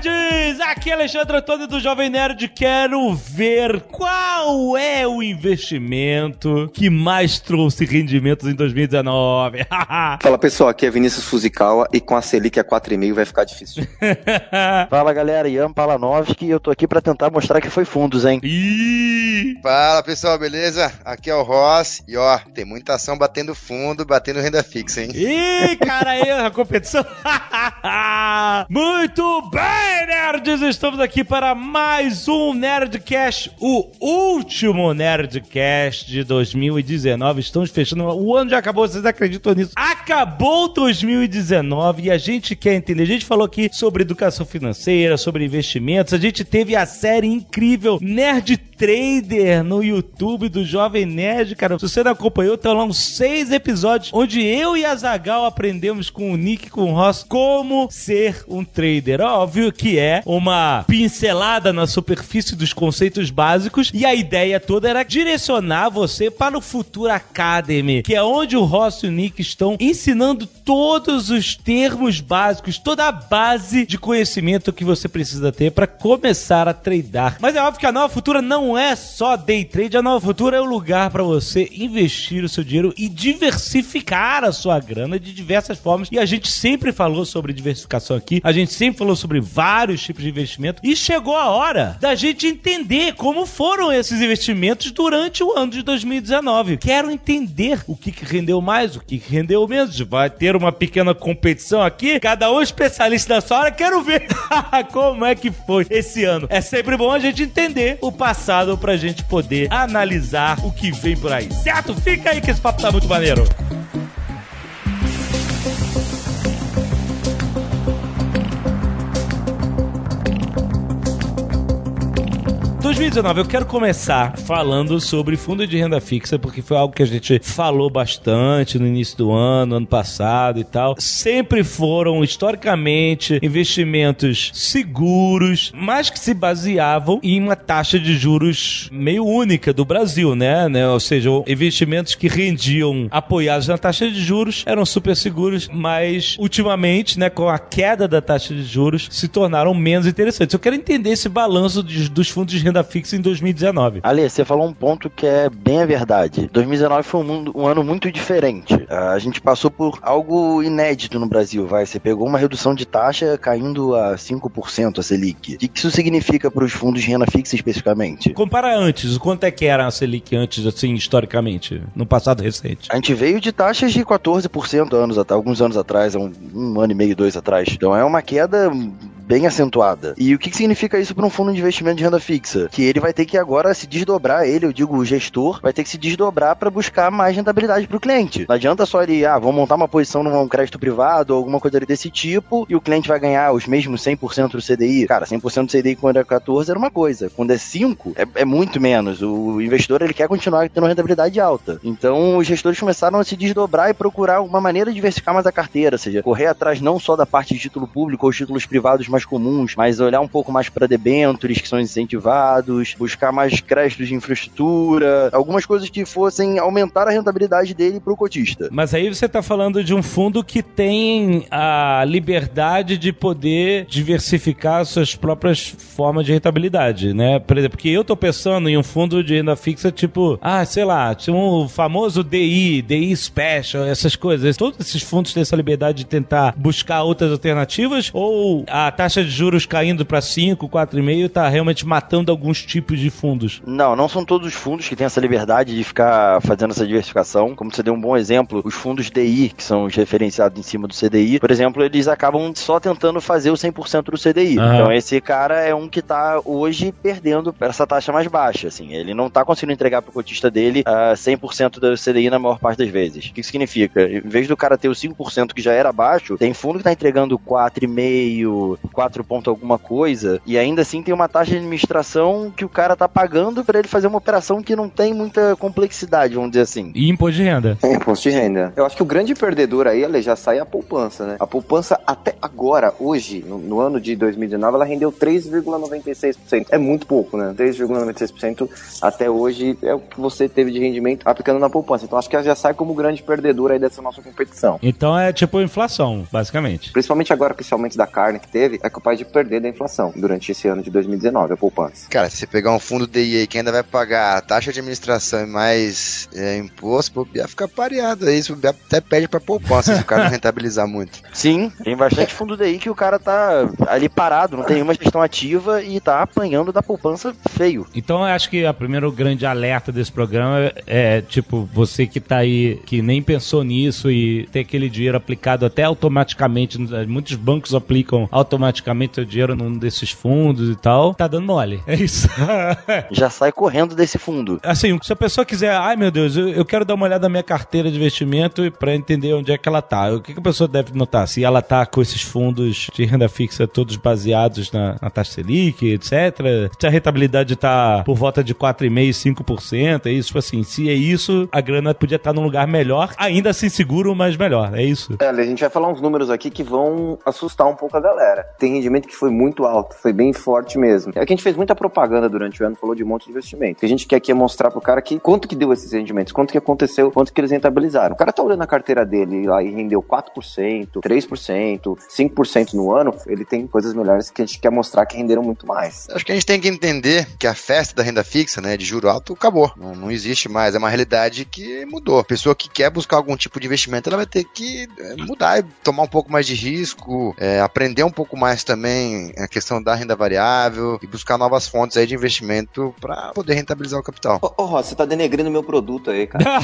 Nerds! Aqui é Alexandre Antônio do Jovem Nerd. Quero ver qual é o investimento que mais trouxe rendimentos em 2019. Fala pessoal, aqui é Vinícius Fuzikawa e com a Selic a 4,5 vai ficar difícil. Fala galera, Ian Palanovski e eu tô aqui pra tentar mostrar que foi fundos, hein? Ih! Fala pessoal, beleza? Aqui é o Ross e ó, tem muita ação batendo fundo, batendo renda fixa, hein? Ih, cara, aí a competição. Muito bem, nerds! Estamos aqui para mais um Nerdcast, o último Nerdcast de 2019. Estamos fechando. O ano já acabou, vocês acreditam nisso? Acabou 2019 e a gente quer entender. A gente falou aqui sobre educação financeira, sobre investimentos. A gente teve a série incrível Nerd Trader no YouTube do Jovem Nerd, cara. Se você não acompanhou, estão lá uns seis episódios onde eu e a Zagal aprendemos com o Nick, com o Ross, como ser um trader. Óbvio que é uma pincelada na superfície dos conceitos básicos e a ideia toda era direcionar você para o Futuro Academy, que é onde o Ross e o Nick estão ensinando todos os termos básicos, toda a base de conhecimento que você precisa ter para começar a tradar. Mas é óbvio que a Nova Futura não é só day trade, a Nova Futura é o lugar para você investir o seu dinheiro e diversificar a sua grana de diversas formas. E a gente sempre falou sobre diversificação aqui, a gente sempre falou sobre vários tipos de investimento e chegou a hora da gente entender como foram esses investimentos durante o ano de 2019. Quero entender o que, que rendeu mais, o que, que rendeu menos. Vai ter uma pequena competição aqui, cada um especialista da sua área. Quero ver como é que foi esse ano. É sempre bom a gente entender o passado pra gente poder analisar o que vem por aí, certo? Fica aí que esse papo tá muito maneiro. 2019, eu quero começar falando sobre fundo de renda fixa, porque foi algo que a gente falou bastante no início do ano, ano passado e tal. Sempre foram, historicamente, investimentos seguros, mas que se baseavam em uma taxa de juros meio única do Brasil, né? né? Ou seja, investimentos que rendiam apoiados na taxa de juros eram super seguros, mas ultimamente, né, com a queda da taxa de juros, se tornaram menos interessantes. Eu quero entender esse balanço de, dos fundos de renda fixa em 2019. Ale, você falou um ponto que é bem a verdade. 2019 foi um, mundo- um ano muito diferente. Ah, A gente passou por algo inédito no Brasil, vai. Você pegou uma redução de taxa caindo a 5% a Selic. O que isso significa para os fundos de renda fixa especificamente? Compara antes, o quanto é que era a Selic antes, assim, historicamente, no passado recente? A gente veio de taxas de 14% anos, alguns anos atrás, um, um ano e meio, dois atrás. Então é uma queda bem acentuada. E o que, que significa isso para um fundo de investimento de renda fixa? Que ele vai ter que agora se desdobrar, ele, eu digo o gestor, vai ter que se desdobrar para buscar mais rentabilidade para o cliente. Não adianta só ele, ah, vamos montar uma posição num crédito privado ou alguma coisa desse tipo e o cliente vai ganhar os mesmos 100% do CDI. Cara, 100% do CDI quando é 14 era uma coisa, quando é 5 é, é muito menos. O investidor ele quer continuar tendo rentabilidade alta. Então os gestores começaram a se desdobrar e procurar uma maneira de diversificar mais a carteira, ou seja, correr atrás não só da parte de título público ou títulos privados mais comuns, mas olhar um pouco mais para debêntures que são incentivados, buscar mais créditos de infraestrutura, algumas coisas que fossem aumentar a rentabilidade dele pro cotista. Mas aí você está falando de um fundo que tem a liberdade de poder diversificar suas próprias formas de rentabilidade, né? Por exemplo, porque eu tô pensando em um fundo de renda fixa tipo, ah, sei lá, tinha um famoso DI, DI Special, essas coisas. Todos esses fundos têm essa liberdade de tentar buscar outras alternativas ou a taxa de juros caindo para 5, 4,5 tá realmente matando alguns tipos de fundos? Não, não são todos os fundos que têm essa liberdade de ficar fazendo essa diversificação. Como você deu um bom exemplo, os fundos DI, que são os referenciados em cima do CDI, por exemplo, eles acabam só tentando fazer o 100% do CDI. Aham. Então esse cara é um que tá hoje perdendo essa taxa mais baixa, assim. Ele não tá conseguindo entregar pro cotista dele ah, 100% do CDI na maior parte das vezes. O que isso significa? Em vez do cara ter o 5% que já era baixo, tem fundo que tá entregando 4,5%, 4 ponto alguma coisa, e ainda assim tem uma taxa de administração que o cara tá pagando para ele fazer uma operação que não tem muita complexidade, vamos dizer assim. E imposto de renda. É imposto de renda. Eu acho que o grande perdedor aí, Ale, já sai a poupança, né? A poupança até agora, hoje, no, no ano de 2019, ela rendeu 3,96%. É muito pouco, né? 3,96% até hoje é o que você teve de rendimento aplicando na poupança. Então acho que ela já sai como grande perdedor aí dessa nossa competição. Então é tipo inflação, basicamente. Principalmente agora com esse aumento da carne que teve, é capaz de perder da inflação durante esse ano de 2019, a poupança. Cara, se você pegar um fundo DI aí que ainda vai pagar taxa de administração e mais é, imposto, o fica pareado aí. Bobear até pede pra poupança se o cara não rentabilizar muito. Sim, tem bastante fundo daí que o cara tá ali parado, não tem nenhuma gestão ativa e tá apanhando da poupança feio. Então eu acho que a primeiro grande alerta desse programa é, é, tipo você que tá aí que nem pensou nisso e tem aquele dinheiro aplicado até automaticamente, muitos bancos aplicam automaticamente o dinheiro num desses fundos e tal, tá dando mole. É isso. Já sai correndo desse fundo. assim, se a pessoa quiser, ai meu Deus, eu, eu quero dar uma olhada na minha carteira de investimento e para entender onde é que ela tá. O que, que a pessoa deve notar? Se ela tá com esses fundos de renda fixa todos baseados na, na taxa Selic, etc. Se a rentabilidade tá por volta de 4,5%, 5%, é isso. Tipo assim, se é isso, a grana podia estar num lugar melhor, ainda assim seguro, mas melhor. É isso. É, a gente vai falar uns números aqui que vão assustar um pouco a galera. Tem rendimento que foi muito alto, foi bem forte mesmo. É que a gente fez muita propaganda durante o ano, falou de um monte de investimento. O que a gente quer aqui é mostrar pro cara que quanto que deu esses rendimentos, quanto que aconteceu, quanto que eles rentabilizaram. O cara tá olhando a carteira dele lá e rendeu 4%, 3%, 5% no ano, ele tem coisas melhores que a gente quer mostrar que renderam muito mais. Acho que a gente tem que entender que a festa da renda fixa, né, de juro alto, acabou. Não, não existe mais. É uma realidade que mudou. A pessoa que quer buscar algum tipo de investimento, ela vai ter que é, mudar tomar um pouco mais de risco, é, aprender um pouco mais também a questão da renda variável e buscar novas fontes aí de investimento para poder rentabilizar o capital. Ô, ô Ross, você tá denegrindo meu produto aí, cara.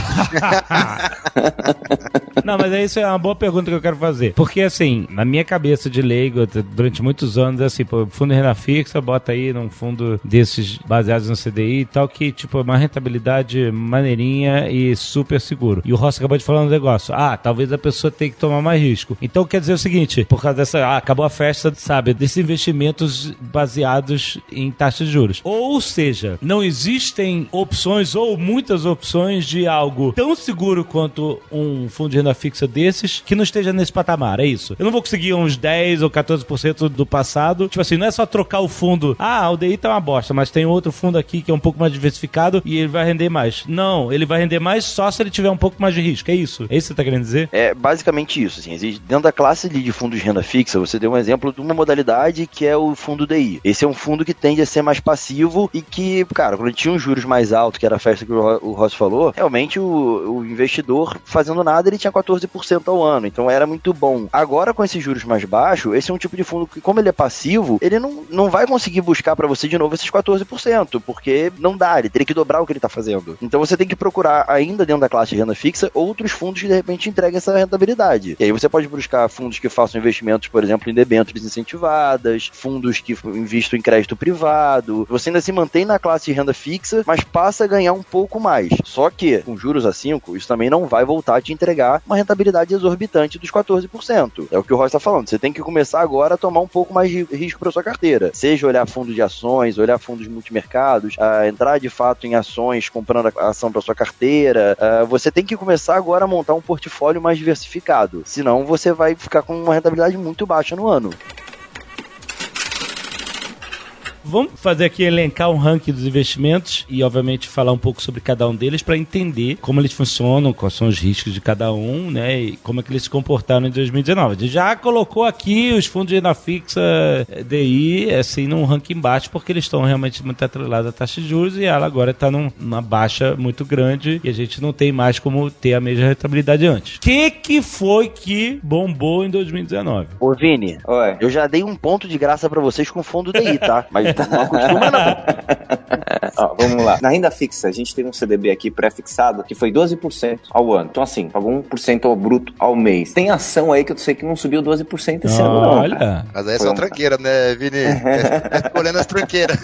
Não, mas é isso é uma boa pergunta que eu quero fazer. Porque, assim, na minha cabeça de leigo, durante muitos anos, é assim, pô, fundo de renda fixa, bota aí num fundo desses baseados no CDI e tal, que, tipo, é uma rentabilidade maneirinha e super seguro. E o Ross acabou de falar um negócio. Ah, talvez a pessoa tenha que tomar mais risco. Então, quer dizer o seguinte, por causa dessa, ah, acabou a festa, sabe, desses investimentos baseados em taxas de juros. Ou seja, não existem opções ou muitas opções de algo tão seguro quanto um fundo de renda fixa desses que não esteja nesse patamar, é isso. Eu não vou conseguir uns 10 ou 14% do passado. Tipo assim, não é só trocar o fundo. Ah, o DI tá uma bosta, mas tem outro fundo aqui que é um pouco mais diversificado e ele vai render mais. Não, ele vai render mais só se ele tiver um pouco mais de risco. É isso. É isso que você tá querendo dizer? É basicamente isso. Assim, existe, dentro da classe de fundos de renda fixa, você deu um exemplo de uma modalidade que é o fundo DI. Esse é um fundo que tende a ser mais passivo e que, cara, quando tinha um juros mais alto, que era a festa que o Ro- o Ross falou, realmente o, o investidor fazendo nada ele tinha 14% ao ano. Então era muito bom. Agora, com esses juros mais baixos, esse é um tipo de fundo que, como ele é passivo, ele não, não vai conseguir buscar pra você de novo esses 14%, porque não dá, ele teria que dobrar o que ele tá fazendo. Então você tem que procurar, ainda dentro da classe de renda fixa, outros fundos que de repente entreguem essa rentabilidade. E aí você pode buscar fundos que façam investimentos, por exemplo, em debêntures incentivadas, fundos que investam em crédito privado. Você ainda se mantém na classe de renda fixa, mas passa a ganhar um pouco mais. Só que, com juros a 5, isso também não vai voltar a te entregar uma rentabilidade exorbitante dos 14%. É o que o Ross está falando. Você tem que começar agora a tomar um pouco mais de risco para sua carteira. Seja olhar fundo de ações, olhar fundos multimercados, a entrar de fato em ações, comprando a ação para sua carteira. Ah, você tem que começar agora a montar um portfólio mais diversificado. Senão você vai ficar com uma rentabilidade muito baixa no ano. Vamos fazer aqui elencar um ranking dos investimentos e, obviamente, falar um pouco sobre cada um deles para entender como eles funcionam, quais são os riscos de cada um, né? E como é que eles se comportaram em 2019. A gente já colocou aqui os fundos de renda fixa eh, DI, assim, num ranking baixo, porque eles estão realmente muito atrelados à taxa de juros e ela agora está numa baixa muito grande e a gente não tem mais como ter a mesma rentabilidade antes. O que, que foi que bombou em 2019? Ô, Vini, Oi. eu já dei um ponto de graça para vocês com o fundo DI, tá? Mas não acostuma não. Ó, vamos lá. Na renda fixa, a gente tem um CDB aqui pré-fixado que foi 12% ao ano. Então, assim, pagou 1% ao bruto ao mês. Tem ação aí que eu sei que não subiu 12% esse ano, não. cara. Olha, Mas aí é só um- tranqueira, né, Vini? É, Olhando as tranqueiras.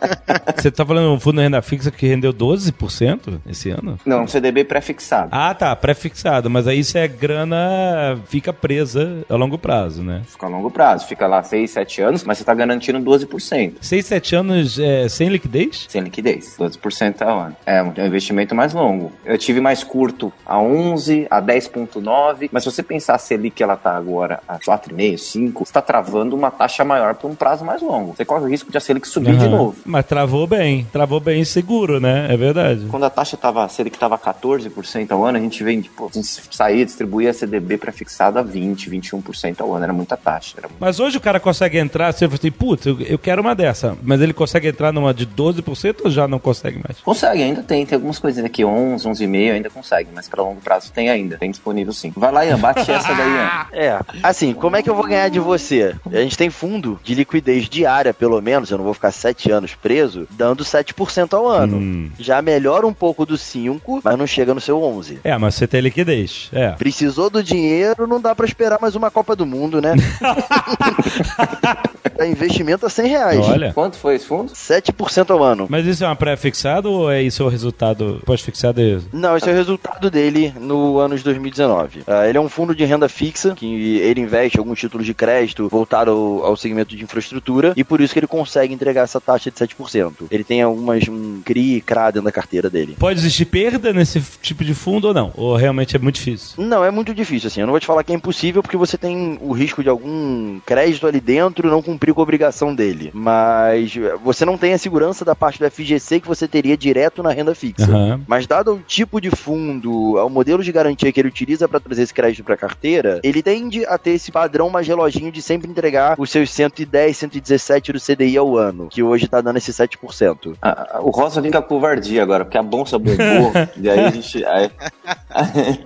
você tá falando de um fundo de renda fixa que rendeu 12% esse ano? Não, um CDB pré-fixado. Ah, tá, pré-fixado, mas aí isso é grana, fica presa a longo prazo, né? Fica a longo prazo, fica lá 6, 7 anos, mas você tá garantindo 12%. 6, 7 anos é, sem liquidez? Sem liquidez, 12% ao ano. É um é um investimento mais longo. Eu tive mais curto a 11, a 10,9, mas se você pensar a Selic ela tá agora a 4,5, 5, você tá travando uma taxa maior por um prazo mais longo. Você corre o risco de a Selic subir de Aham. novo. Mas travou bem, travou bem seguro, né? É verdade. Quando a taxa tava, a Selic tava 14% ao ano, a gente vem, tipo, a gente saía, distribuía a CDB pré-fixada a 20, 21% ao ano. Era muita taxa. Era muito... Mas hoje o cara consegue entrar, você fala assim, putz, eu, eu quero uma dessa. Mas ele consegue entrar numa de 12% ou já não consegue mais? Consegue, ainda tem. Tem algumas coisinhas aqui, 11, 11,5 ainda consegue, mas para longo prazo tem ainda. Tem disponível sim. Vai lá, Ian, bate essa daí, Ian. É, assim, como é que eu vou ganhar de você? A gente tem fundo de liquidez diária, pelo menos, eu não vou ficar 7 anos preso, dando 7% ao ano. Hum. Já melhora um pouco do 5, mas não chega no seu 11. É, mas você tem liquidez. É. Precisou do dinheiro, não dá pra esperar mais uma Copa do Mundo, né? é investimento a 100 reais. Olha. Quanto foi esse fundo? 7% ao ano. Mas isso é uma pré-fixado ou é isso o resultado pós-fixado? É isso? Não, esse é o resultado dele no ano de 2019. Ah, ele é um fundo de renda fixa, que ele investe alguns títulos de crédito voltado ao, ao segmento de infraestrutura, e por isso que ele consegue entregar essa taxa de 7%. Ele tem algumas um CRI e CRA dentro da carteira dele. Pode existir perda nesse tipo de fundo ou não? Ou realmente é muito difícil? Não, é muito difícil, assim. Eu não vou te falar que é impossível porque você tem o risco de algum crédito ali dentro não cumprir com a obrigação dele. Mas eh, você não tem a segurança da parte do FGC que você teria direto na renda fixa. Aham. Mas dado o tipo de fundo, ao modelo de garantia que ele utiliza para trazer esse crédito para carteira, ele tende a ter esse padrão mais reloginho de sempre entregar os seus 110, 117 do CDI ao ano, que hoje tá dando esse 7%. Ah, ah, o Rosa vem com a covardia agora, porque a bolsa bombou. e aí a gente. aí-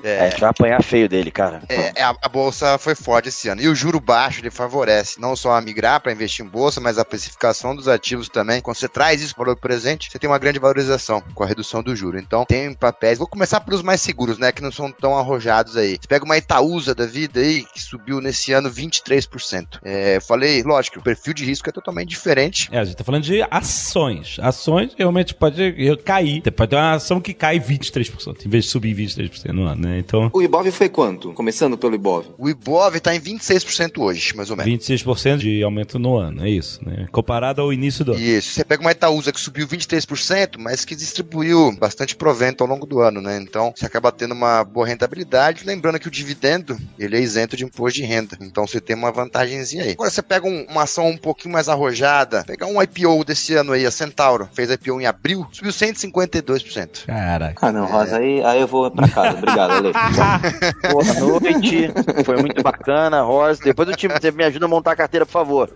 É, a gente vai apanhar feio dele, cara. É, é, a, a bolsa foi forte esse ano. E o juro baixo ele favorece não só a migrar para investir em bolsa, mas a precificação dos ativos também. Quando você traz isso para o valor presente, você tem uma grande valorização com a redução do juro. Então, tem papéis. Vou começar pelos mais seguros, né? Que não são tão arrojados aí. Você pega uma Itaúsa da vida aí, que subiu nesse ano 23%. É, eu falei, lógico, o perfil de risco é totalmente diferente. É, a gente tá falando de ações. Ações realmente pode cair. Pode ter uma ação que cai 23%, em vez de subir 23% no ano, né? Então, O Ibov foi quanto? Começando pelo Ibov. O Ibov tá em 26% hoje, mais ou menos. 26% de aumento no ano, é isso, né? Comparado ao início do ano. Isso. Você pega uma Itaúsa que subiu 23%, mas que distribuiu bastante provento ao longo do ano, né? Então, você acaba tendo uma boa rentabilidade. Lembrando que o dividendo, ele é isento de imposto de renda. Então, você tem uma vantagemzinha aí. Agora, você pega um- uma ação um pouquinho mais arrojada, pegar um IPO desse ano aí, a Centauro, fez IPO em abril, subiu 152%. Caraca. Ah, não, Rosa, aí, aí eu vou pra casa. Obrigado, Ale. Tchau. Boa noite. Foi muito bacana, Rosa. Depois eu te, você me ajuda a montar a carteira, por favor.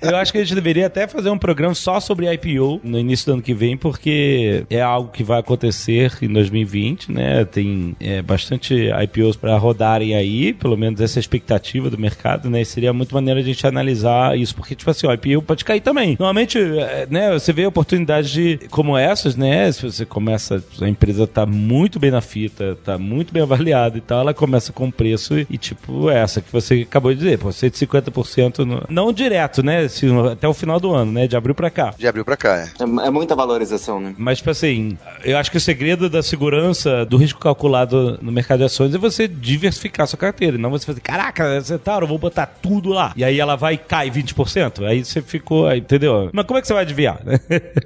Eu acho que a gente deveria até fazer um programa só sobre IPO no início do ano que vem, porque é algo que vai acontecer em 2020, né? Tem é, bastante IPOs para rodarem aí, pelo menos essa é a expectativa do mercado, né? E seria muito maneiro a gente analisar isso, porque, tipo assim, o IPO pode cair também. Normalmente, é, né, você vê oportunidades de, como essas, né? Se você começa, a empresa tá muito bem na fita, tá muito bem avaliada e tal, ela começa com um preço e, tipo, essa que você acabou de dizer, pô, 150% no, não direto, né? Se- até o final do ano, né? De abril pra cá. De abril pra cá, é. É, é muita valorização, né? Mas, tipo assim, eu acho que o segredo da segurança do risco calculado no mercado de ações é você diversificar sua carteira. e Não você fazer, caraca, Centauro, eu vou botar tudo lá. E aí ela vai e cai 20%. Aí você ficou, aí, entendeu? Mas como é que você vai adivinhar?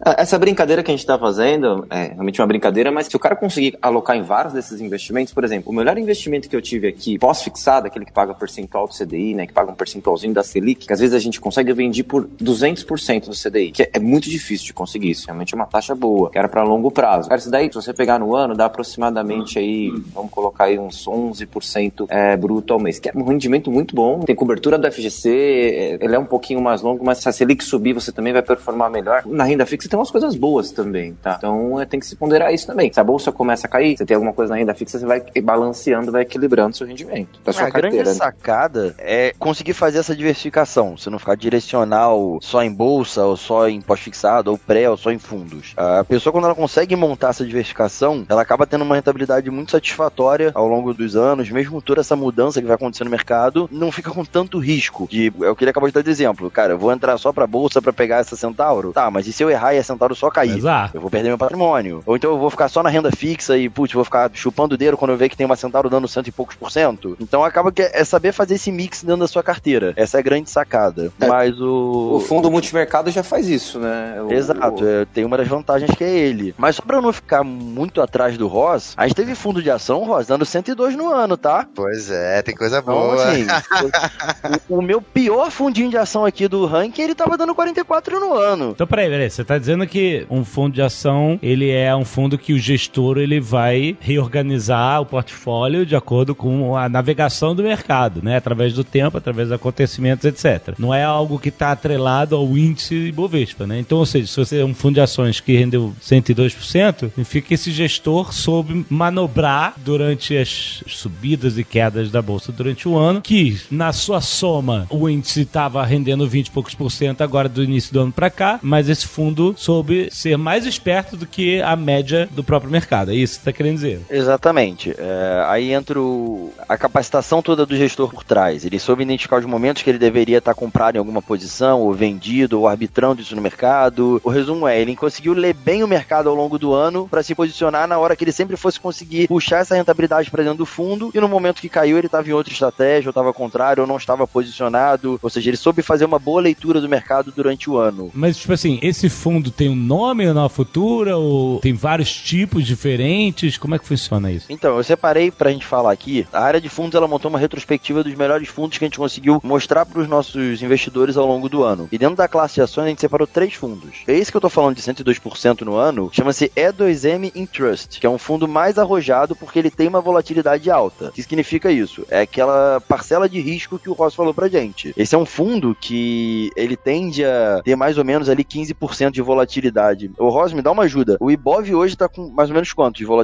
Ah, Essa brincadeira que a gente tá fazendo é realmente uma brincadeira, mas se o cara conseguir alocar em vários desses investimentos, por exemplo, o melhor investimento que eu tive aqui, pós-fixado, aquele que paga percentual do CDI, né, que paga um percentualzinho da Selic, que às vezes a gente consegue vender por 200% do CDI, que é, é muito difícil de conseguir isso, realmente é uma taxa boa, que era para longo prazo. Cara, isso daí, se você pegar no ano, dá aproximadamente aí, vamos colocar aí uns 11% é, bruto ao mês, que é um rendimento muito bom, tem cobertura do FGC, é, ele é um pouquinho mais longo, mas se a Selic subir, você também vai performar melhor. Na renda fixa tem umas coisas boas também, tá? Então é, tem que se ponderar isso também. Se a bolsa começa a cair, vai, você tem alguma coisa na renda fixa, você vai balanceando, vai equilibrando seu rendimento da sua a carteira. grande né? sacada é conseguir fazer essa diversificação. Você não ficar direcional só em bolsa, ou só em pós-fixado, ou pré, ou só em fundos. A pessoa, quando ela consegue montar essa diversificação, ela acaba tendo uma rentabilidade muito satisfatória ao longo dos anos, mesmo toda essa mudança que vai acontecer no mercado, não fica com tanto risco. De, é o que ele acabou de dar de exemplo. Cara, eu vou entrar só pra bolsa pra pegar essa Centauro? Tá, mas e se eu errar e a Centauro só cair? Exato. Eu vou perder meu patrimônio. Ou então eu vou ficar só na renda fixa e, putz, vou ficar chupando o dedo quando eu ver que tem uma Centauro dando cento e poucos por cento. Então acaba que é saber fazer esse mix dentro da sua carteira. Essa é a grande sacada. É. Mas o. O fundo multimercado já faz isso, né? O- Exato, o- é, tem uma das vantagens que é ele. Mas só pra eu não ficar muito atrás do Ross, a gente teve fundo de ação, Ross, dando 102 no ano, tá? Pois é, tem coisa Então, boa. assim, o, o meu pior fundinho de ação aqui do ranking, ele tava dando 44 no ano. Então, peraí, peraí. Você tá dizendo que um fundo de ação, ele é um fundo que o gestor, ele vai reorganizar o portfólio de acordo com a navegação do mercado, né? Através do tempo, através dos acontecimentos, etc. Não é algo que tá atrelado ao índice Ibovespa, né? Então, ou seja, se você é um fundo de ações que rendeu 102%, significa que esse gestor soube manobrar durante as subidas e quedas da bolsa durante o ano, que na sua soma o índice estava rendendo 20 e poucos por cento agora do início do ano para cá, mas esse fundo soube ser mais esperto do que a média do próprio mercado. É isso você está querendo dizer? Exatamente. É, aí entra o- a capacitação toda do gestor por trás. Ele soube identificar os momentos que ele deveria estar comprado em alguma posição, ou vendido, ou arbitrando isso no mercado. O resumo é, ele conseguiu ler bem o mercado ao longo do ano para se posicionar na hora que ele sempre fosse conseguir puxar essa rentabilidade para dentro do fundo, e no momento que caiu ele estava em outra estratégia, ou estava contrário, ou não estava posicionado. Ou seja, ele soube fazer uma boa leitura do mercado durante o ano. Mas, tipo assim, esse fundo tem um nome na futura ou tem vários tipos diferentes? Como é que funciona isso? Então, eu separei pra gente falar aqui. A área de fundos ela montou uma retrospectiva dos melhores fundos que a gente conseguiu mostrar pros nossos investidores ao longo do ano. E dentro da classe de ações a gente separou três fundos. Esse que eu tô falando de 102% no ano chama-se E2M Intrust, que é um fundo mais arrojado porque ele tem uma volatilidade alta. O que significa isso? É aquela parcela de risco que o Ross falou pra gente. Esse é um fundo que ele tende a ter mais ou menos ali 15% de volatilidade. Ô Ross, me dá uma ajuda. O Ibov hoje tá com mais ou menos quanto de volatilidade?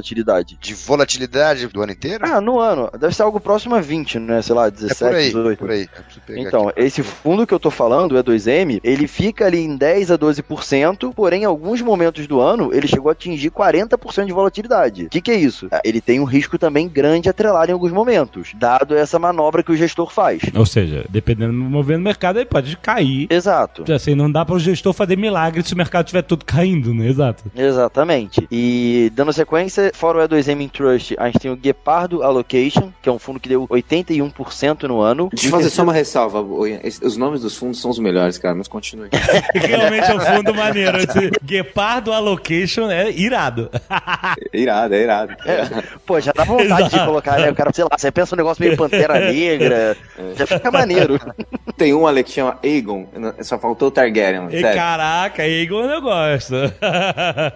De volatilidade do ano inteiro? Ah, no ano. Deve ser algo próximo a 20, né? Sei lá, é 17, por aí, 18. por aí. É Então, aqui. esse fundo que eu tô falando, o E2M, ele fica ali em 10 a 12%, porém, em alguns momentos do ano, ele chegou a atingir 40% de volatilidade. O que, que é isso? Ah, Ele tem um risco também grande atrelado em alguns momentos, dado essa manobra que o gestor faz. Ou seja, dependendo do movimento do mercado, ele pode cair. Exato. Assim, não dá para o gestor fazer milagre se o mercado estiver tudo caindo, né? Exato. Exatamente. E dando sequência, fora o E2M in Trust, a gente tem o Gepardo Allocation, que é um fundo que deu 81% no ano. Deixa eu fazer só uma ressalva. Os nomes dos fundos são os melhores, cara, mas continue. Realmente é um fundo maneiro. Esse Gepardo Allocation é irado. É irado, é irado. Pô, já dá vontade de Exato. colocar, né? O cara, sei lá, você pensa um negócio meio Pantera Negra, já fica maneiro. Tem um ali que chama Aegon, só faltou o Targaryen, E sério. caraca, Eagle eu gosto.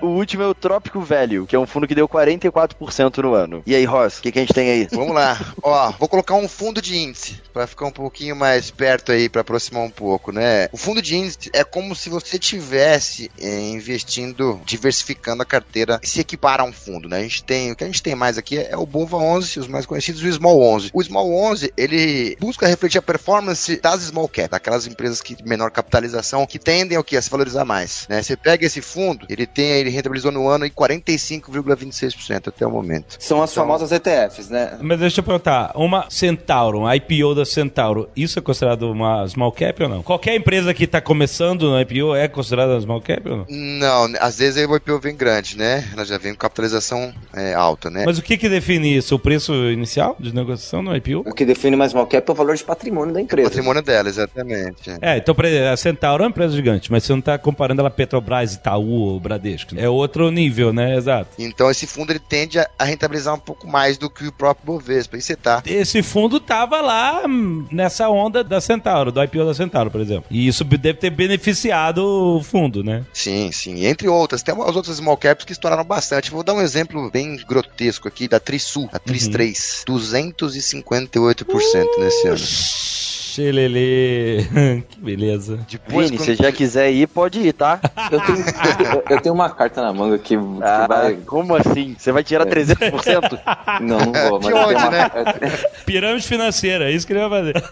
O último é o Trópico Velho, que é um fundo que deu 44% no ano. E aí, Ross, o que, que a gente tem aí? Vamos lá. Ó, vou colocar um fundo de índice para ficar um pouquinho mais perto aí, para aproximar um pouco, né? O fundo de índice é como se você tivesse é, investindo, diversificando a carteira, se equipara a um fundo, né? A gente tem, o que a gente tem mais aqui é o Bova 11, os mais conhecidos, e o Small 11. O Small 11, ele busca refletir a performance das small cap, daquelas empresas que de menor capitalização, que tendem ao que a se valorizar mais, né? Você pega esse fundo, ele tem, ele rentabilizou no ano em 45,26% até o momento. São as famosas ETFs, né? Mas deixa eu perguntar, uma Centauro, um IPO da Centauro, isso é considerado uma small cap ou não? Qualquer empresa que está começando no IPO é considerada small cap ou não? Não, às vezes o IPO vem grande, né? Ela já vem com capitalização é, alta, né? Mas o que que define isso? O preço inicial de negociação no IPO? O que define mais small cap é o valor de patrimônio da O empresa. patrimônio dela, exatamente. É, então a Centauro é uma empresa gigante, mas você não está comparando ela a Petrobras, Itaú ou Bradesco. É outro nível, né? Exato. Então esse fundo ele tende a, rentabilizar um pouco mais do que o próprio Bovespa. E você tá. Esse fundo tava lá hum, nessa onda da Centauro, do IPO da Centauro, por exemplo. E isso deve ter beneficiado o fundo, né? Sim, sim. Entre outras, tem as outras small caps que estouraram bastante. Vou dar um exemplo bem grotesco aqui da Trisul, a Tris 3. 258% nesse ano. Xelele. que beleza. Depois, Vini, quando- se já quiser ir, pode ir, tá? Eu tenho, eu, tenho- eu tenho uma carta na manga que, que Ah, vai. como assim? Você vai tirar 300%? Não, não vou, mas De onde, uma, né? Pirâmide financeira, é isso que ele vai fazer.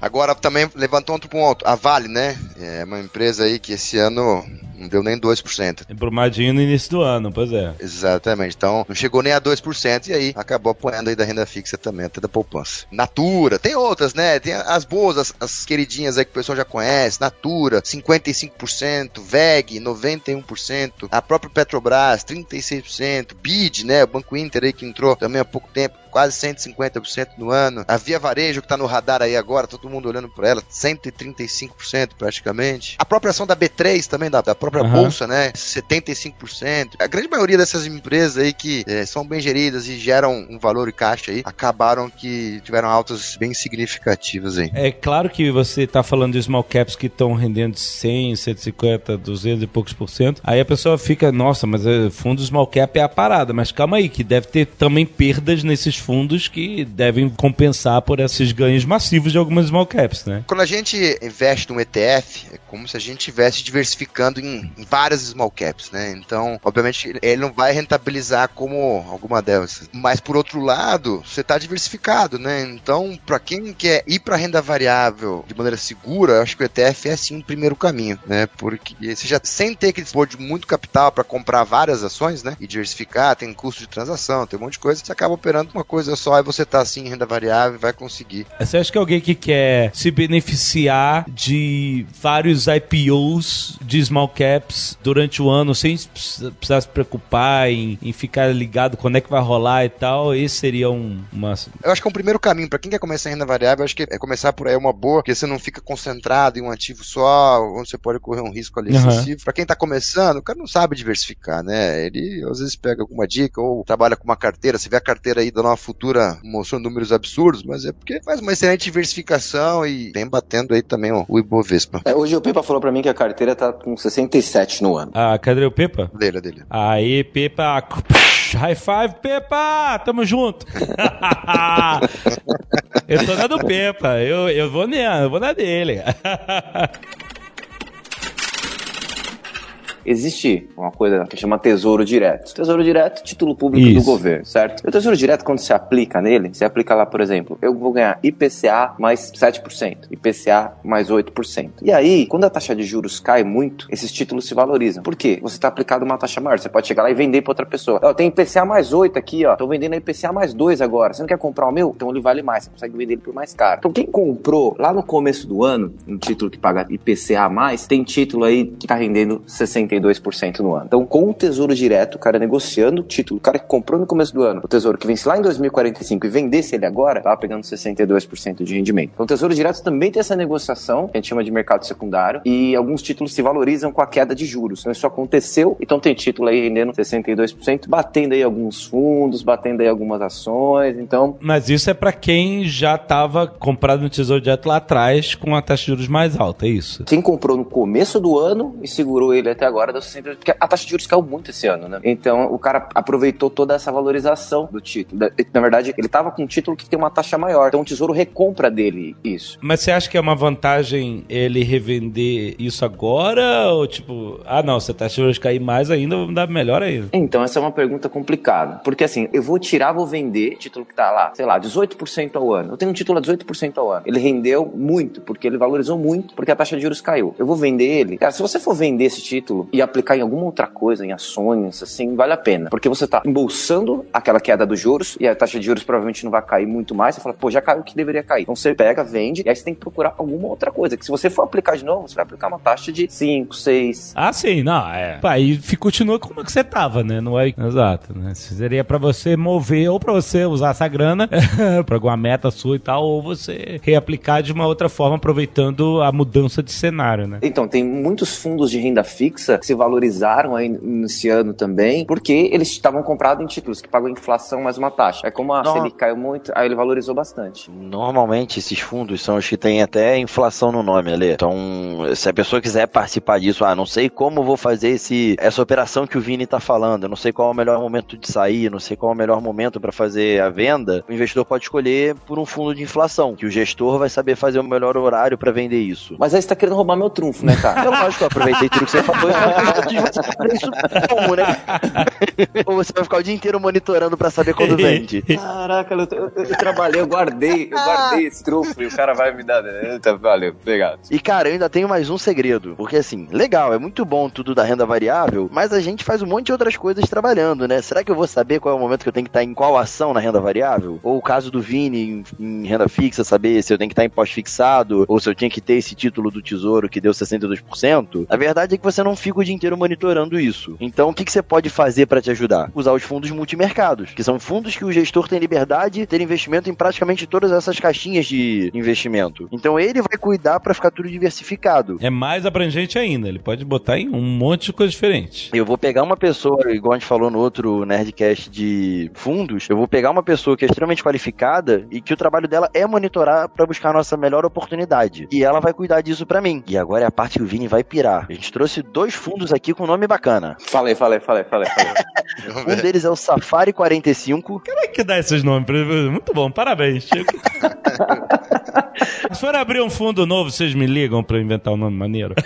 Agora também levantou outro ponto. A Vale, né? É uma empresa aí que esse ano não deu nem 2%. Embrumadinho no início do ano, pois é. Exatamente. Então, não chegou nem a 2% e aí acabou apoiando aí da renda fixa também, até da poupança. Natura, tem outras, né? Tem as boas, as, as queridinhas aí que o pessoal já conhece. Natura, 55%. VEG, 91%. A própria Petrobras, 36%. BID, né? O Banco Inter aí que entrou também há pouco tempo, quase 150% no ano. A Via Varejo que tá no radar aí agora, todo mundo olhando por ela, 135% praticamente. A própria ação da B3 também, da, da própria Aham. bolsa, né? 75%. A grande maioria dessas empresas aí que eh, são bem geridas e geram um valor e caixa aí, acabaram que tiveram altas bem significativas aí. É claro que você tá falando de small caps que estão rendendo 100, 150, 200 e poucos por cento. Aí a pessoa fica, nossa, mas é, fundo small cap é a parada. Mas calma aí, que deve ter também perdas nesses fundos que devem compensar por esses ganhos massivos de algumas small caps, né? Quando a gente investe num ETF, é como se a gente estivesse diversificando em, em várias small caps, né? Então, obviamente, ele- não vai rentabilizar como alguma delas. Mas, por outro lado, você está diversificado, né? Então, para quem quer ir para renda variável de maneira segura, acho que o ETF é sim o primeiro caminho, né? Porque você já, sem ter que dispor de muito capital para comprar várias ações, né? E diversificar, tem custo de transação, tem um monte de coisa, você acaba operando uma coisa só e você tá assim em renda variável e vai conseguir Você acha que alguém que quer se beneficiar de vários IPOs de small caps durante o ano sem precis- precisar se preocupar em, em ficar ligado quando é que vai rolar e tal, esse seria um, uma. Eu acho que é um primeiro caminho. Pra quem quer começar em renda variável, eu acho que é começar por aí uma boa, porque você não fica concentrado em um ativo só, onde você pode correr um risco ali Aham. excessivo. Pra quem tá começando, o cara não sabe diversificar, né? Ele às vezes pega alguma dica ou trabalha com uma carteira. Você vê a carteira aí da Nova Futura mostrando números absurdos, mas é porque faz uma excelente diversificação e vem batendo aí também o, o Ibovespa. É, hoje o Pepa falou pra mim que a carteira tá com 67 no ano. Ah, cadê o Pepa? Dele, dele. Aí, Pepa. High five, Pepa! Tamo junto! eu tô na do Pepa, eu, eu vou na, eu vou na dele. Existe uma coisa que chama Tesouro Direto. Tesouro Direto, título público Isso. do governo, certo? E o Tesouro Direto, quando você aplica nele, você aplica lá, por exemplo, eu vou ganhar IPCA mais 7%, IPCA mais 8%. E aí, quando a taxa de juros cai muito, esses títulos se valorizam. Por quê? Você está aplicado uma taxa maior. Você pode chegar lá e vender para outra pessoa. Ó, tem IPCA mais 8 aqui, ó. Tô vendendo a IPCA mais 2 agora. Você não quer comprar o meu? Então ele vale mais. Você consegue vender ele por mais caro. Então quem comprou lá no começo do ano, um título que paga IPCA mais, tem título aí que tá rendendo 62% no ano. Então, com o Tesouro Direto, o cara negociando o título, o cara que comprou no começo do ano, o Tesouro que vence lá em 2045 e vendesse ele agora, tava pegando 62% de rendimento. Então, o Tesouro Direto também tem essa negociação, que a gente chama de mercado secundário, e alguns títulos se valorizam com a queda de juros. Então, isso aconteceu, então tem título aí rendendo 62%, batendo aí alguns fundos, batendo aí algumas ações, então... Mas isso é pra quem já tava comprado no Tesouro Direto lá atrás com a taxa de juros mais alta, é isso? Quem comprou no começo do ano e segurou ele até agora deu 60, porque a taxa de juros caiu muito esse ano, né? Então o cara aproveitou toda essa valorização do título. Na verdade, ele tava com um título que tem uma taxa maior, então o tesouro recompra dele isso. Mas você acha que é uma vantagem ele revender isso agora? Ou tipo, ah não, se a taxa de juros cair mais ainda, vamos dar melhor ainda. Então, essa é uma pergunta complicada. Porque assim, eu vou tirar, vou vender título que tá lá, sei lá, 18% ao ano. Eu tenho um título a 18% ao ano. Ele rendeu muito, porque ele valorizou muito, porque a taxa de juros caiu. Eu vou vender ele. Cara, se você for vender esse título e aplicar em alguma outra coisa, em ações, assim, vale a pena. Porque você tá embolsando aquela queda dos juros e a taxa de juros provavelmente não vai cair muito mais. Você fala, pô, já caiu o que deveria cair. Então você pega, vende, e aí você tem que procurar alguma outra coisa. Que se você for aplicar de novo, você vai aplicar uma taxa de 5, 6, Ah, sim, não, é. Pá, e continua como que você tava, né? Não é. Exato, né? Seria pra você mover, ou pra você usar essa grana pra alguma meta sua e tal, ou você reaplicar de uma outra forma, aproveitando a mudança de cenário, né? Então, tem muitos fundos de renda fixa se valorizaram aí nesse ano também, porque eles estavam comprados em títulos que pagam inflação mais uma taxa. É como a Não. Selic caiu muito, aí ele valorizou bastante. Normalmente esses fundos são os que têm até inflação no nome, Ale. Então, se a pessoa quiser participar disso, ah, não sei como vou fazer esse, essa operação que o Vini tá falando, eu não sei qual é o melhor momento de sair, não sei qual é o melhor momento para fazer a venda, o investidor pode escolher por um fundo de inflação, que o gestor vai saber fazer o melhor horário para vender isso. Mas aí você tá querendo roubar meu trunfo, né, cara? É lógico, eu aproveitei tudo que você falou e você vai fazer isso como, né? Ou você vai ficar o dia inteiro monitorando para saber quando vende. Caraca, eu, eu- eu trabalhei, eu guardei, eu guardei esse trunfo e o cara vai me dar. Eita, valeu, obrigado. E cara, eu ainda tenho mais um segredo. Porque assim, legal, é muito bom tudo da renda variável, mas a gente faz um monte de outras coisas trabalhando, né? Será que eu vou saber qual é o momento que eu tenho que estar em qual ação na renda variável? Ou o caso do Vini em, em renda fixa, saber se eu tenho que estar em pós-fixado, ou se eu tinha que ter esse título do tesouro que deu 62%? A verdade é que você não fica o dia inteiro monitorando isso. Então, o que, que você pode fazer para te ajudar? Usar os fundos multimercados, que são fundos que o gestor tem liberdade de ter investimento em praticamente todas essas caixinhas de investimento. Então, ele vai cuidar para ficar tudo diversificado. É mais abrangente ainda. Ele pode botar em um monte de coisas diferentes. Eu vou pegar uma pessoa, igual a gente falou no outro Nerdcast de fundos, eu vou pegar uma pessoa que é extremamente qualificada e que o trabalho dela é monitorar para buscar a nossa melhor oportunidade. E ela vai cuidar disso pra mim. E agora é a parte que o Vini vai pirar. A gente trouxe dois fundos aqui com nome bacana. Falei, falei, falei, falei, falei. Um deles é o Safari 45. Como é que dá esses nomes? Muito bom, parabéns. Chico. Se for abrir um fundo novo, vocês me ligam pra eu inventar um nome maneiro?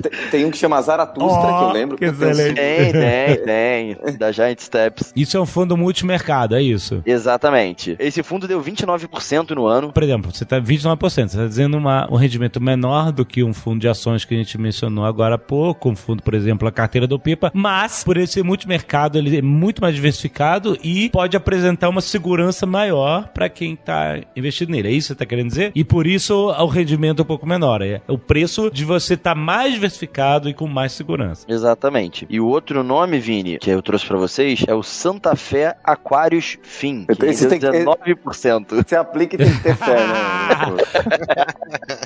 Tem- Tem um que chama Zaratustra, que eu lembro. que eu tenho- excelente. Tem, tem, tem. Da Giant Steps. Isso é um fundo multimercado, é isso? Exatamente. Esse fundo deu 29% no ano. Por exemplo, você está 29%, você está dizendo uma, um rendimento menor do que um fundo de ações que a gente mencionou agora há pouco, um fundo, por exemplo, a carteira do Pipa, mas por ele ser multimercado, ele é muito mais diversificado e pode apresentar uma segurança maior para quem está investido nele. É isso que você está querendo dizer? E por isso o rendimento é um pouco menor. É o preço de você estar mais diversificado e com mais segurança. Exatamente. E o outro nome, Vini, que eu trouxe pra vocês, é o Santa Fé Aquarius Fin, que Esse tem que- 19%. Você aplica e tem que ter fé, né?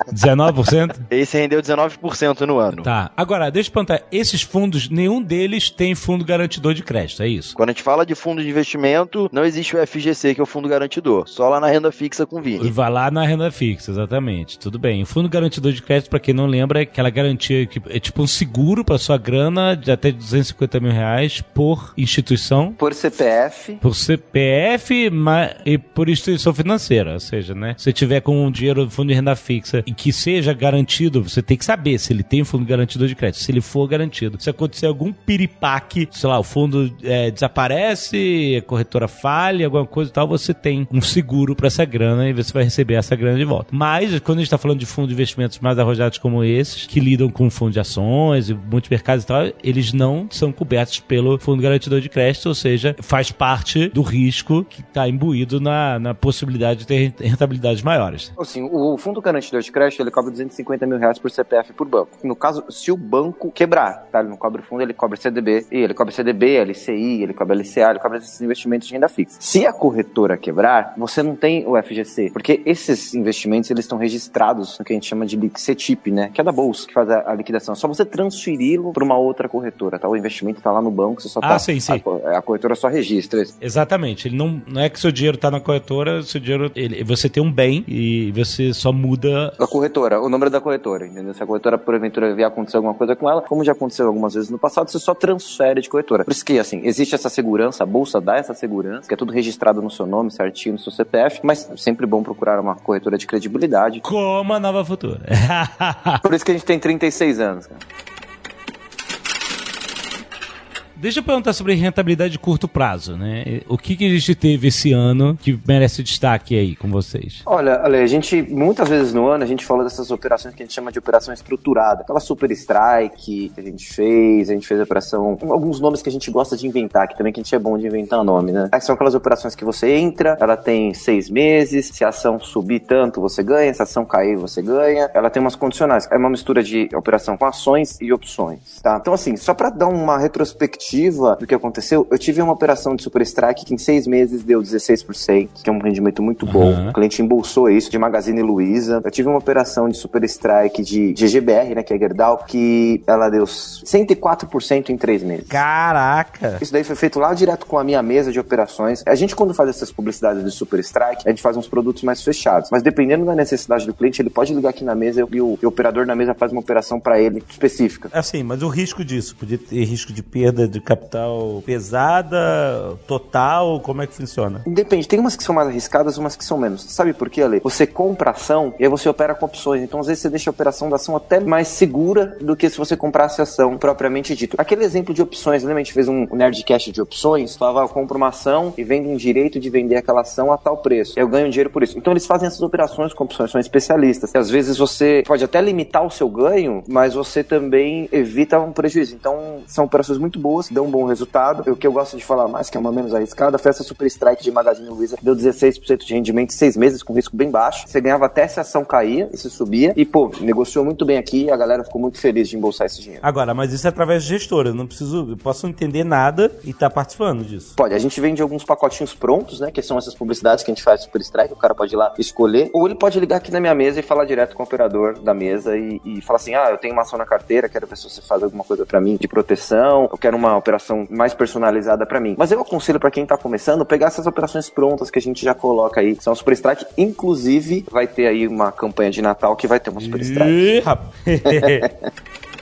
19%? Esse rendeu 19% no ano. Tá. Agora, deixa eu perguntar. Esses fundos, nenhum deles tem fundo garantidor de crédito, é isso? Quando a gente fala de fundo de investimento, não existe o FGC, que é o fundo garantidor. Só lá na renda fixa com E Vini. vai lá na renda fixa, exatamente. Tudo bem. O fundo garantidor de crédito, pra quem não lembra, é aquela garantia que é tipo um seguro pra sua grana de até 250 mil reais por instituição. Por CPF, Por CPF ma- e por instituição financeira. Ou seja, né? Se você tiver com um dinheiro do fundo de renda fixa e que seja garantido, você tem que saber se ele tem fundo garantidor de crédito. Se ele for garantido. Se acontecer algum piripaque, sei lá, o fundo é, desaparece, a corretora falha, alguma coisa e tal, você tem um seguro pra essa grana e você vai receber essa grana de volta. Mas, quando a gente tá falando de fundos de investimentos mais arrojados como esses, que lidam com fundo de ações e multimercados e tal, eles não são cobertos pelo fundo garantidor de crédito, ou seja, faz parte do risco que está imbuído na, na possibilidade de ter rentabilidades maiores. assim, o fundo garantidor de crédito, ele cobra 250 mil reais por CPF por banco. No caso, se o banco quebrar, tá? Ele não cobra o fundo, ele cobra CDB, ele cobra CDB, LCI, ele cobra LCA, ele cobra esses investimentos de renda fixa. Se a corretora quebrar, você não tem o FGC, porque esses investimentos, eles estão registrados no que a gente chama de CETIP, né? Que é da bolsa, que faz a, a liquidação. É só você transferi-lo para uma outra corretora, tá? O investimento tá lá no banco, você só Ah, tá... sim, sim. A corretora só registra isso. Exatamente. Ele não, não é que seu dinheiro está na corretora, seu dinheiro. Ele, você tem um bem e você só muda. A corretora, o número da corretora, entendeu? Se a corretora, porventura, vier acontecer alguma coisa com ela, como já aconteceu algumas vezes no passado, você só transfere de corretora. Por isso que, assim, existe essa segurança, a bolsa dá essa segurança, que é tudo registrado no seu nome, certinho, no seu CPF, mas sempre bom procurar uma corretora de credibilidade. Como a nova futura. Por isso que a gente tem 36いじゃないですか。Deixa eu perguntar sobre rentabilidade de curto prazo, né? O que, que a gente teve esse ano que merece destaque aí com vocês? Olha, Ale, a gente, muitas vezes no ano, a gente fala dessas operações que a gente chama de operação estruturada. Aquela super strike que a gente fez, a gente fez a operação, alguns nomes que a gente gosta de inventar, que também que a gente é bom de inventar nome, né? Aí são aquelas operações que você entra, ela tem seis meses, se a ação subir tanto, você ganha, se a ação cair, você ganha. Ela tem umas condicionais. É uma mistura de operação com ações e opções, tá? Então, assim, só pra dar uma retrospectiva do que aconteceu, eu tive uma operação de Super Strike que em seis meses deu 16%, que é um rendimento muito bom. Aham. O cliente embolsou isso de Magazine Luiza. Eu tive uma operação de Super Strike de GGBR, né, que é Gerdau, que ela deu 104% em três meses. Caraca! Isso daí foi feito lá direto com a minha mesa de operações. A gente, quando faz essas publicidades de Super Strike, a gente faz uns produtos mais fechados. Mas dependendo da necessidade do cliente, ele pode ligar aqui na mesa e o, e o operador na mesa faz uma operação para ele específica. Assim, mas o risco disso? Podia ter risco de perda de capital pesada, total? Como é que funciona? Depende, tem umas que são mais arriscadas, umas que são menos. Sabe por quê, Ale? Você compra ação e aí você opera com opções. Então, às vezes, você deixa a operação da ação até mais segura do que se você comprasse a ação propriamente dito. Aquele exemplo de opções, lembra? A gente fez um Nerdcast de opções, falava, ah, eu compro uma ação e vendo um direito de vender aquela ação a tal preço. Eu ganho dinheiro por isso. Então, eles fazem essas operações com opções, são especialistas. E, às vezes, você pode até limitar o seu ganho, mas você também evita um prejuízo. Então, são operações muito boas, dão um bom resultado. O que eu gosto de falar mais, que é uma menos arriscada, foi essa Super Strike de Magazine Luiza, deu 16% de rendimento em seis meses, com risco bem baixo. Você ganhava até se a ação caía e se subia. E, pô, negociou muito bem aqui e a galera ficou muito feliz de embolsar esse dinheiro. Agora, mas isso é através de gestora. Eu não preciso, eu posso entender nada e estar participando disso. Pode, a gente vende alguns pacotinhos prontos, né? Que são essas publicidades que a gente faz Super Strike, o cara pode ir lá escolher. Ou ele pode ligar aqui na minha mesa e falar direto com o operador da mesa e, e falar assim: ah, eu tenho uma ação na carteira, quero ver se você faz alguma coisa pra mim de proteção, eu quero uma operação mais personalizada pra mim. Mas eu aconselho pra quem tá começando pegar essas operações prontas que a gente já coloca aí. São Super Strike, inclusive vai ter aí uma campanha de Natal que vai ter uma Super Strike.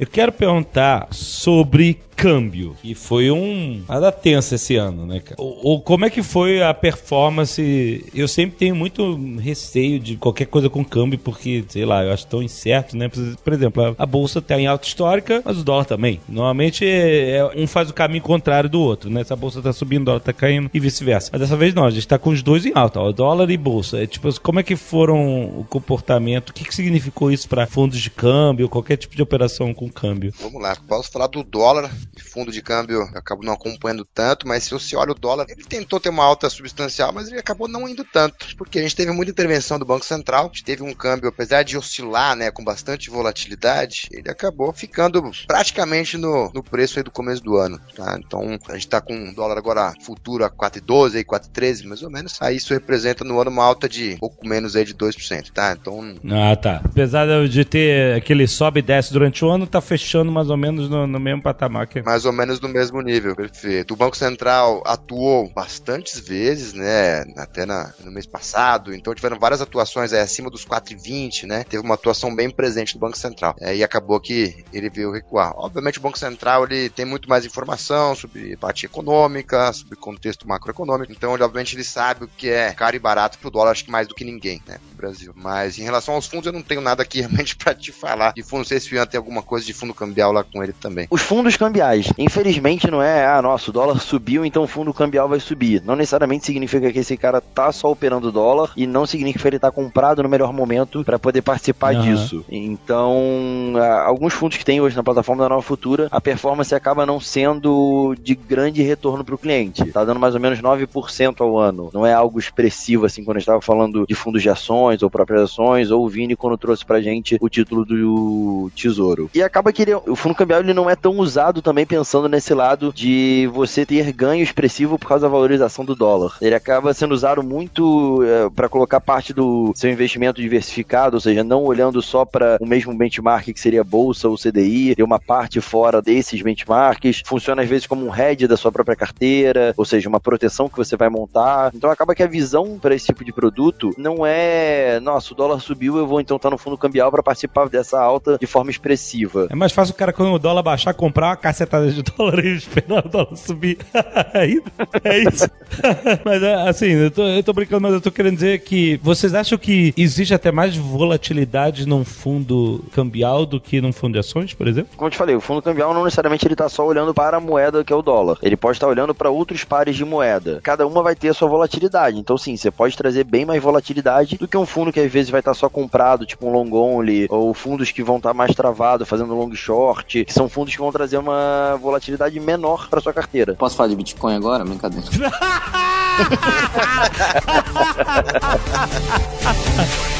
Eu quero perguntar sobre câmbio, que foi um nada tensa esse ano, né, cara? Ou, como é que foi a performance? Eu sempre tenho muito receio de qualquer coisa com câmbio, porque, sei lá, eu acho tão incerto, né? Por exemplo, a, bolsa tá em alta histórica, mas o dólar também. Normalmente, é, é- um faz o caminho contrário do outro, né? Se a bolsa tá subindo, o dólar tá caindo e vice-versa. Mas dessa vez não, a gente tá com os dois em alta, ó, dólar e bolsa. É, tipo, como é que foram o comportamento? O que, que significou isso para fundos de câmbio, qualquer tipo de operação com câmbio? Vamos lá, posso falar do dólar, fundo de câmbio, eu acabo não acompanhando tanto, mas se você olha o dólar, ele tentou ter uma alta substancial, mas ele acabou não indo tanto, porque a gente teve muita intervenção do Banco Central, a gente teve um câmbio, apesar de oscilar, né, com bastante volatilidade, ele acabou ficando praticamente no, no preço aí do começo do ano, tá? Então, a gente tá com um dólar agora futuro a 4,12 aí, 4,13 mais ou menos, aí isso representa no ano uma alta de pouco menos aí de 2%, tá? Então, Ah, tá. Apesar de ter aquele sobe e desce durante o ano, tá fechando mais ou menos no, no mesmo patamar que. Mais ou menos no mesmo nível, perfeito. O Banco Central atuou bastantes vezes, né, até na, no mês passado, então tiveram várias atuações aí, acima dos 4,20, né, teve uma atuação bem presente do Banco Central, é, e acabou que ele veio recuar. Obviamente o Banco Central, ele tem muito mais informação sobre parte econômica, sobre contexto macroeconômico, então ele, obviamente ele sabe o que é caro e barato pro dólar, acho que mais do que ninguém, né, Brasil. Mas em relação aos fundos, eu não tenho nada aqui realmente pra te falar de fundo, não sei se o Ian tem alguma coisa de fundo cambial lá com ele também. Os fundos cambiais. Infelizmente não é, ah, nossa, o dólar subiu, então o fundo cambial vai subir. Não necessariamente significa que esse cara tá só operando dólar e não significa que ele tá comprado no melhor momento para poder participar Aham. disso. Então, ah, alguns fundos que tem hoje na plataforma da Nova Futura, a performance acaba não sendo de grande retorno para o cliente. Tá dando mais ou menos 9% ao ano. Não é algo expressivo assim quando a gente tava falando de fundos de ações ou próprias ações, ou o Vini quando trouxe pra gente o título do Tesouro. E acaba que ele, o fundo cambial ele não é tão usado também pensando nesse lado de você ter ganho expressivo por causa da valorização do dólar. Ele acaba sendo usado muito para colocar parte do seu investimento diversificado, ou seja, não olhando só para o mesmo benchmark que seria bolsa ou CDI, ter uma parte fora desses benchmarks. Funciona às vezes como um hedge da sua própria carteira, ou seja, uma proteção que você vai montar. Então acaba que a visão para esse tipo de produto não é, nossa, o dólar subiu, eu vou então estar no fundo cambial para participar dessa alta de forma expressiva. É mais fácil o cara, quando o dólar baixar, comprar uma cacetada de dólar e esperar o dólar subir. é isso? É isso. mas, é, assim, eu tô, eu tô brincando, mas eu tô querendo dizer que vocês acham que existe até mais volatilidade num fundo cambial do que num fundo de ações, por exemplo? Como eu te falei, o fundo cambial não necessariamente ele tá só olhando para a moeda que é o dólar. Ele pode estar olhando para outros pares de moeda. Cada uma vai ter a sua volatilidade. Então, sim, você pode trazer bem mais volatilidade do que um fundo que às vezes vai estar só comprado, tipo um long only, ou fundos que vão estar mais travado, fazendo long short, que são fundos que vão trazer uma volatilidade menor para sua carteira. Posso falar de Bitcoin agora? Brincadeira.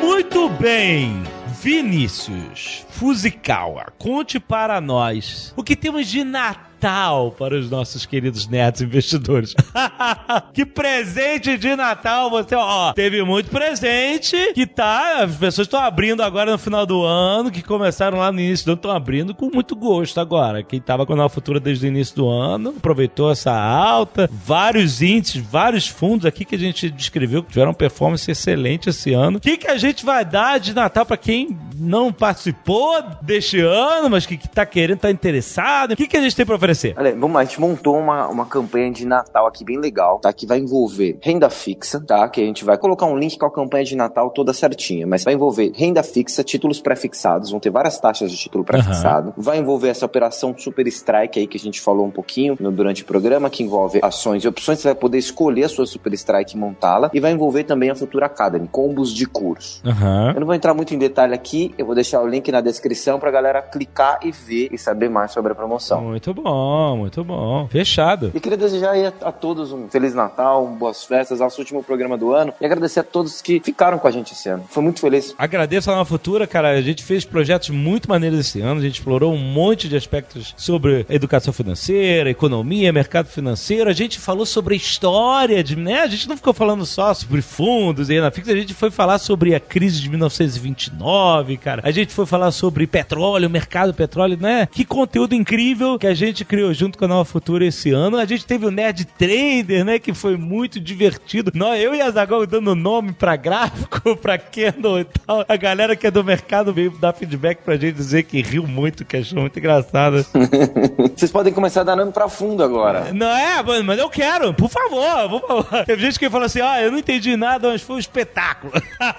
Muito bem! Vinícius Fuzikawa, conte para nós o que temos de Natal Natal para os nossos queridos nerds investidores. que presente de Natal você, ó, teve muito presente que tá, as pessoas estão abrindo agora no final do ano, que começaram lá no início do ano, estão abrindo com muito gosto agora. Quem tava com a Futura desde o início do ano, aproveitou essa alta, vários índices, vários fundos aqui que a gente descreveu que tiveram performance excelente esse ano. O que, que a gente vai dar de Natal para quem não participou deste ano, mas que, que tá querendo, tá interessado? O que, que a gente tem para oferecer? Oferecer? Olha, vamos lá, a gente montou uma, uma campanha de Natal aqui bem legal, tá? Que vai envolver renda fixa, tá? Que a gente vai colocar um link com a campanha de Natal toda certinha, mas vai envolver renda fixa, títulos pré-fixados, vão ter várias taxas de título pré-fixado. Uhum. Vai envolver essa operação Super Strike aí que a gente falou um pouquinho no, durante o programa, que envolve ações e opções, você vai poder escolher a sua Super Strike e montá-la, e vai envolver também a Futura Academy, combos de curso. Uhum. Eu não vou entrar muito em detalhe aqui, eu vou deixar o link na descrição pra galera clicar e ver e saber mais sobre a promoção. Muito bom bom, muito bom. Fechado. E queria desejar a, a todos um Feliz Natal, um boas festas, nosso último programa do ano. E agradecer a todos que ficaram com a gente esse ano. Foi muito feliz. Agradeço a Nova Futura, cara. A gente fez projetos muito maneiros esse ano. A gente explorou um monte de aspectos sobre educação financeira, economia, mercado financeiro. A gente falou sobre a história, de, né? A gente não ficou falando só sobre fundos e na fixa. A gente foi falar sobre a crise de 1929, cara. A gente foi falar sobre petróleo, mercado petróleo, né? Que conteúdo incrível que a gente criou junto com a Nova Futura esse ano. A gente teve o Nerd Trader, né? Que foi muito divertido. Nós, eu e a Zagal dando nome pra gráfico, pra Kendall e tal. A galera que é do mercado veio dar feedback pra gente dizer que riu muito, que achou muito engraçado. Vocês podem começar a dar nome pra fundo agora. Não é, mas eu quero, por favor, por favor. Teve gente que falou assim: ah, eu não entendi nada, mas foi um espetáculo.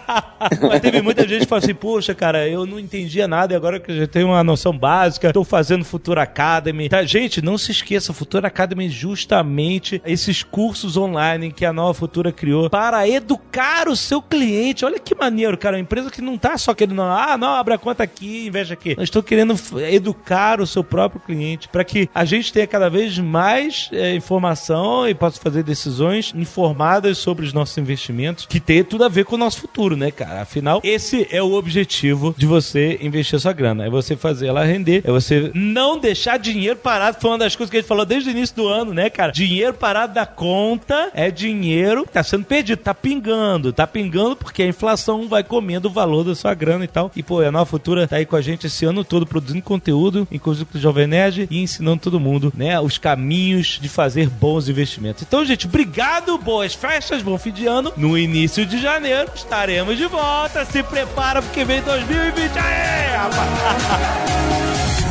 mas teve muita gente que falou assim: poxa, cara, eu não entendia nada e agora que eu já tenho uma noção básica, tô fazendo Futura Academy. Tá, gente, Gente, não se esqueça, Futura Academy é justamente esses cursos online que a Nova Futura criou para educar o seu cliente. Olha que maneiro, cara. Uma empresa que não tá só querendo, ah, não, abre a conta aqui, investe aqui. Nós estamos querendo educar o seu próprio cliente para que a gente tenha cada vez mais é, informação e possa fazer decisões informadas sobre os nossos investimentos, que tem tudo a ver com o nosso futuro, né, cara? Afinal, esse é o objetivo de você investir sua grana. É você fazer ela render, é você não deixar dinheiro parado foi uma das coisas que a gente falou desde o início do ano, né, cara? Dinheiro parado da conta é dinheiro que tá sendo perdido, tá pingando. Tá pingando porque a inflação vai comendo o valor da sua grana e tal. E, pô, a Nova Futura tá aí com a gente esse ano todo produzindo conteúdo, inclusive com o Jovem Nerd, e ensinando todo mundo, né, os caminhos de fazer bons investimentos. Então, gente, obrigado, boas festas, bom fim de ano. No início de janeiro estaremos de volta. Se prepara porque vem 2020. Aê, rapaz!